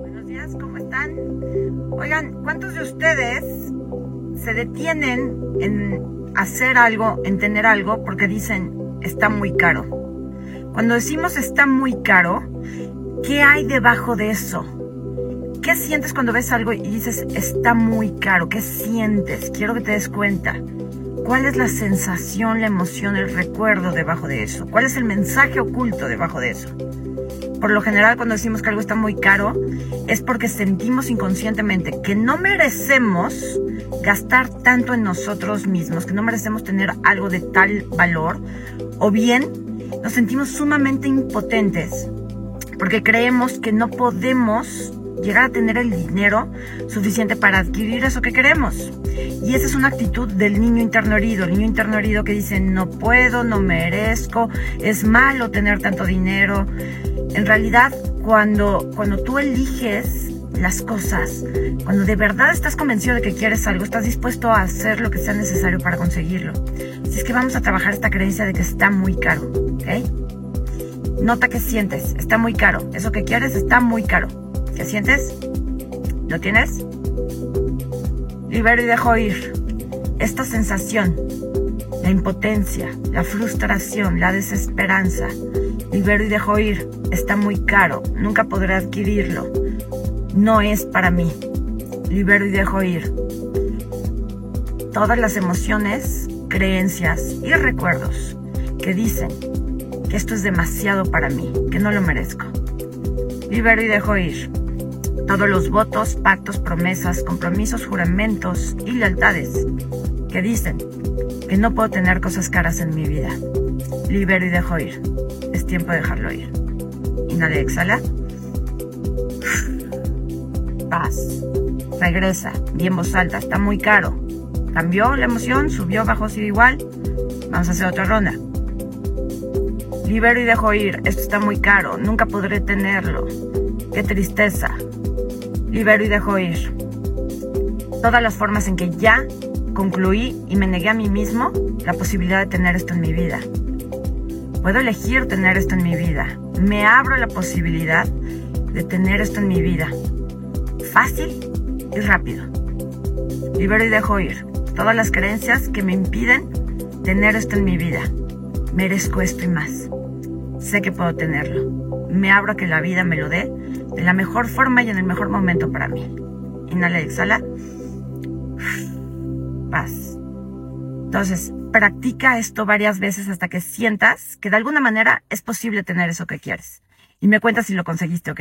Buenos días, ¿cómo están? Oigan, ¿cuántos de ustedes se detienen en hacer algo, en tener algo, porque dicen está muy caro? Cuando decimos está muy caro, ¿qué hay debajo de eso? ¿Qué sientes cuando ves algo y dices está muy caro? ¿Qué sientes? Quiero que te des cuenta. ¿Cuál es la sensación, la emoción, el recuerdo debajo de eso? ¿Cuál es el mensaje oculto debajo de eso? Por lo general cuando decimos que algo está muy caro es porque sentimos inconscientemente que no merecemos gastar tanto en nosotros mismos, que no merecemos tener algo de tal valor, o bien nos sentimos sumamente impotentes porque creemos que no podemos llegar a tener el dinero suficiente para adquirir eso que queremos. Y esa es una actitud del niño interno herido, el niño interno herido que dice no puedo, no merezco, es malo tener tanto dinero. En realidad, cuando, cuando tú eliges las cosas, cuando de verdad estás convencido de que quieres algo, estás dispuesto a hacer lo que sea necesario para conseguirlo. Si es que vamos a trabajar esta creencia de que está muy caro, ¿ok? Nota que sientes, está muy caro. Eso que quieres está muy caro. ¿Qué sientes? ¿Lo tienes? Libero y dejo ir. Esta sensación, impotencia, la frustración, la desesperanza. Libero y dejo ir. Está muy caro. Nunca podré adquirirlo. No es para mí. Libero y dejo ir. Todas las emociones, creencias y recuerdos que dicen que esto es demasiado para mí, que no lo merezco. Libero y dejo ir todos los votos, pactos, promesas, compromisos, juramentos y lealtades que dicen que no puedo tener cosas caras en mi vida. Libero y dejo ir. Es tiempo de dejarlo ir. Inhala y exhala. Paz. Regresa. Bien voz alta. Está muy caro. Cambió la emoción, subió, bajó, sigue igual. Vamos a hacer otra ronda. Libero y dejo ir. Esto está muy caro. Nunca podré tenerlo. Qué tristeza libero y dejo ir. Todas las formas en que ya concluí y me negué a mí mismo la posibilidad de tener esto en mi vida. Puedo elegir tener esto en mi vida. Me abro la posibilidad de tener esto en mi vida. Fácil y rápido. Libero y dejo ir todas las creencias que me impiden tener esto en mi vida. Merezco esto y más. Sé que puedo tenerlo. Me abro a que la vida me lo dé de la mejor forma y en el mejor momento para mí. Inhala y exhala. Paz. Entonces, practica esto varias veces hasta que sientas que de alguna manera es posible tener eso que quieres. Y me cuentas si lo conseguiste, ¿ok?